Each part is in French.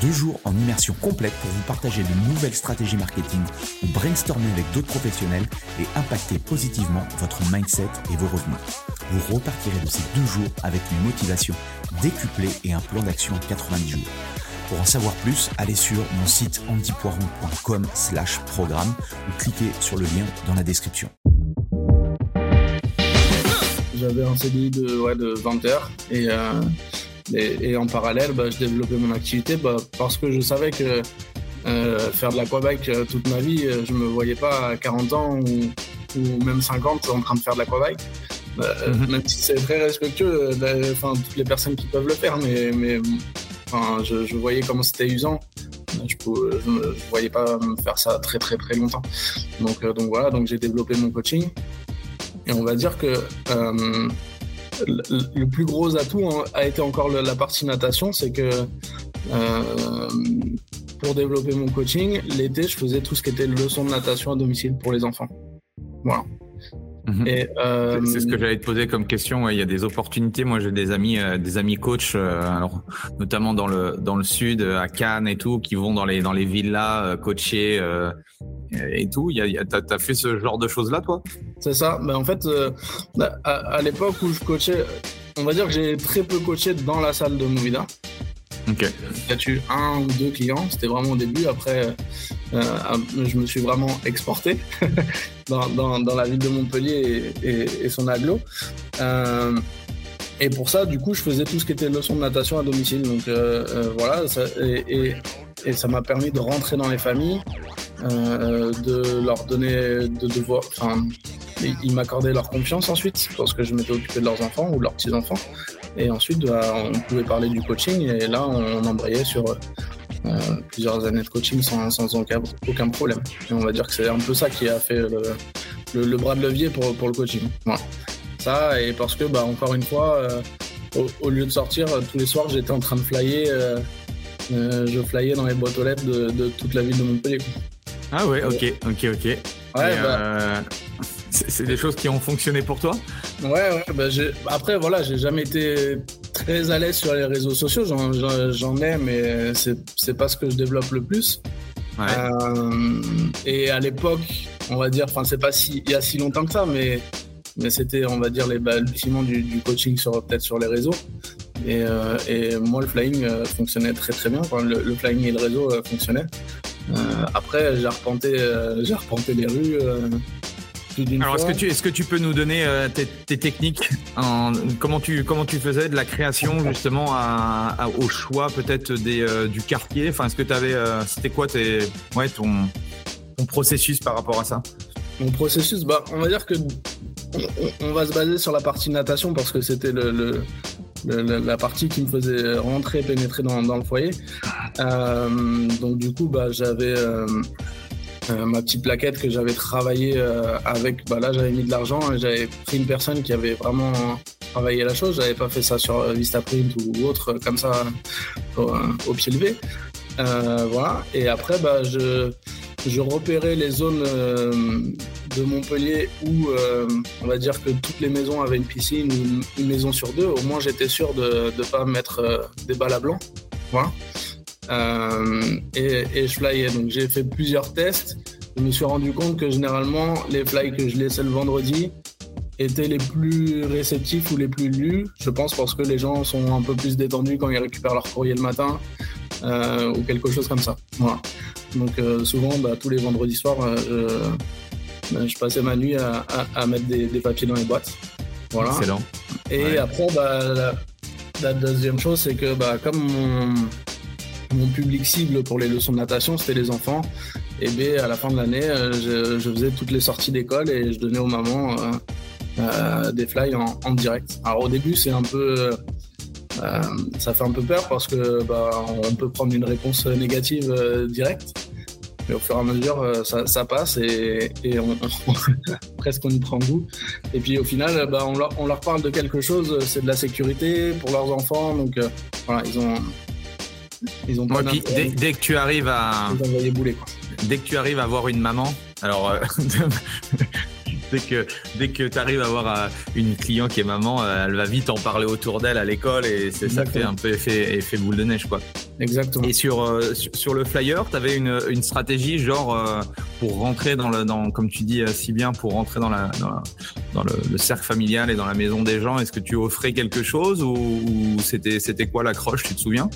Deux jours en immersion complète pour vous partager de nouvelles stratégies marketing ou brainstormer avec d'autres professionnels et impacter positivement votre mindset et vos revenus. Vous repartirez de ces deux jours avec une motivation décuplée et un plan d'action en 90 jours. Pour en savoir plus, allez sur mon site antipoiron.com slash programme ou cliquez sur le lien dans la description. J'avais un CDI de, ouais, de 20 heures et, euh, et, et, en parallèle, bah, je développais mon activité bah, parce que je savais que euh, faire de l'aquabike euh, toute ma vie, euh, je me voyais pas à 40 ans ou, ou même 50 en train de faire de l'aquabike. Bah, mm -hmm. Même si c'est très respectueux, enfin toutes les personnes qui peuvent le faire, mais, mais enfin, je, je voyais comment c'était usant. Je ne voyais pas me faire ça très très très longtemps. Donc, euh, donc voilà, donc j'ai développé mon coaching. Et on va dire que euh, le, plus gros atout a été encore la partie natation, c'est que euh, pour développer mon coaching, l'été, je faisais tout ce qui était leçon de natation à domicile pour les enfants. Voilà. Mmh. Euh... C'est ce que j'allais te poser comme question. Ouais, il y a des opportunités. Moi, j'ai des amis, euh, des amis coachs, euh, alors notamment dans le dans le sud, à Cannes et tout, qui vont dans les dans les villas coacher et tout. Il y a, t'as, as fait ce genre de choses là, toi? C'est ça. Ben en fait, bah, à, à l'époque où je coachais, on va dire que j'ai très peu coaché dans la salle de Movida. Ok. J'ai eu un ou deux clients, c'était vraiment au début. Après, euh, je me suis vraiment exporté dans, dans, dans, la ville de Montpellier et, et, et son aglo. Euh, et pour ça, du coup, je faisais tout ce qui était leçon de natation à domicile. Donc euh, euh voilà, ça, et, et, ça m'a permis de rentrer dans les familles, euh, de leur donner de devoir. Enfin, ils m'accordaient leur confiance ensuite parce que je m'étais occupé de leurs enfants ou de leurs petits enfants. Et ensuite, bah, on pouvait parler du coaching et là, on embrayait sur euh, plusieurs années de coaching sans, sans aucun, aucun, problème. Et on va dire que c'est un peu ça qui a fait le, le, le, bras de levier pour, pour le coaching. Voilà. Ça, et parce que, bah, encore une fois, euh, au, au, lieu de sortir, tous les soirs, j'étais en train de flyer. Euh, je flyais dans les boîtes aux lettres de, de, toute la ville de Montpellier. Ah ouais, ok, ok, ok. Ouais, bah, euh, c'est des choses qui ont fonctionné pour toi Ouais, ouais. Bah, après, voilà, j'ai jamais été très à l'aise sur les réseaux sociaux. J'en ai, mais c'est pas ce que je développe le plus. Ouais. Euh, et à l'époque, on va dire, enfin, c'est pas si, il y a si longtemps que ça, mais, mais c'était, on va dire, les balbutiements du, du coaching sur peut-être sur les réseaux. Et, euh, et, moi, le flying euh, fonctionnait très très bien. Enfin, le, le, flying et le réseau fonctionnaient. Après, j'ai arpenté, j'ai arpenté les rues. Alors, est-ce que, tu, est-ce que tu peux nous donner euh, tes, tes, techniques en, comment, tu, comment tu faisais de la création justement à, à, au choix peut-être des, euh, du quartier? Enfin, est-ce que tu avais. Euh, c'était quoi tes, ouais, ton, ton processus par rapport à ça? Mon processus, bah, on va dire que on, on, va se baser sur la partie natation parce que c'était le, le, le, la partie qui me faisait rentrer, pénétrer dans, dans le foyer. Euh, donc, du coup, bah, j'avais. Euh, euh, ma petite plaquette que j'avais travaillé euh, avec, bah là j'avais mis de l'argent et j'avais pris une personne qui avait vraiment travaillé la chose. J'avais pas fait ça sur Vistaprint ou autre comme ça au, pied levé. Euh, voilà. Et après, bah, je, repérais les zones euh, de Montpellier où on va dire que toutes les maisons avaient une piscine ou une, maison sur deux. Au moins j'étais sûr de ne pas mettre des balles à blanc. Voilà. Euh, et, et, je flyais. Donc j'ai fait plusieurs tests. Je me suis rendu compte que généralement les fly que je laissais le vendredi étaient les plus réceptifs ou les plus lus. Je pense parce que les gens sont un peu plus détendus quand ils récupèrent leur courrier le matin euh, ou quelque chose comme ça. Voilà. Donc euh, souvent, bah, tous les vendredis soirs, euh, je passais ma nuit à, à, à mettre des, des, papiers dans les boîtes. Voilà. Excellent. Et ouais. après, bah, la, la, deuxième chose, c'est que bah, comme mon, mon public cible pour les leçons de natation, c'était les enfants. Et bien, à la fin de l'année, je, je, faisais toutes les sorties d'école et je donnais aux mamans euh, euh, des fly en, direct. Alors au début, c'est un peu, euh, ça fait un peu peur parce que bah, on peut prendre une réponse négative directe. mais au fur et à mesure, ça, passe et, on, presque on y prend goût. Et puis au final, bah, on, leur, on leur parle de quelque chose, c'est de la sécurité pour leurs enfants, donc voilà, ils ont ils ont dès, que tu arrives à dès que tu arrives à voir une maman, alors euh, dès que dès que tu arrives à voir euh, une client qui est maman, euh, elle va vite en parler autour d'elle à l'école et ça fait un peu effet, effet boule de neige quoi. Exactement. Et sur sur, le flyer, tu avais une, une stratégie genre pour rentrer dans le dans comme tu dis si bien pour rentrer dans la dans, le, cercle familial et dans la maison des gens. Est-ce que tu offrais quelque chose ou, ou c'était c'était quoi l'accroche, tu te souviens?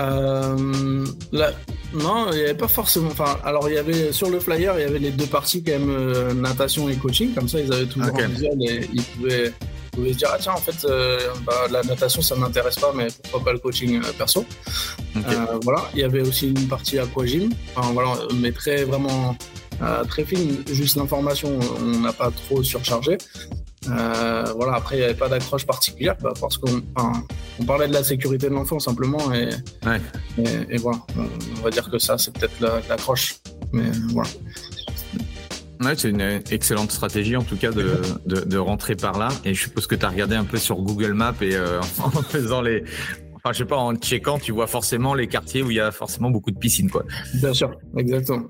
Euh, là, non, il n'y avait pas forcément. Enfin, alors il y avait sur le flyer, il y avait les deux parties quand même euh, natation et coaching. Comme ça, ils avaient toujours okay. visuel et ils pouvaient, se dire ah tiens en fait euh, bah, la natation ça m'intéresse pas, mais pourquoi pas le coaching perso. voilà, il y avait aussi une partie aquagym. Enfin voilà, mais très vraiment très fine, juste l'information, on n'a pas trop surchargé. Euh, voilà, après, il n'y avait pas d'accroche particulière bah, parce qu'on on parlait de la sécurité de l'enfant simplement et, et, voilà, on, va dire que ça, c'est peut-être l'accroche. mais voilà. Ouais, c'est une excellente stratégie en tout cas de, de, rentrer par là. Et je suppose que tu as regardé un peu sur Google Maps et euh, en faisant les. Enfin, je sais pas, en checkant, tu vois forcément les quartiers où il y a forcément beaucoup de piscines, quoi. Bien sûr, exactement.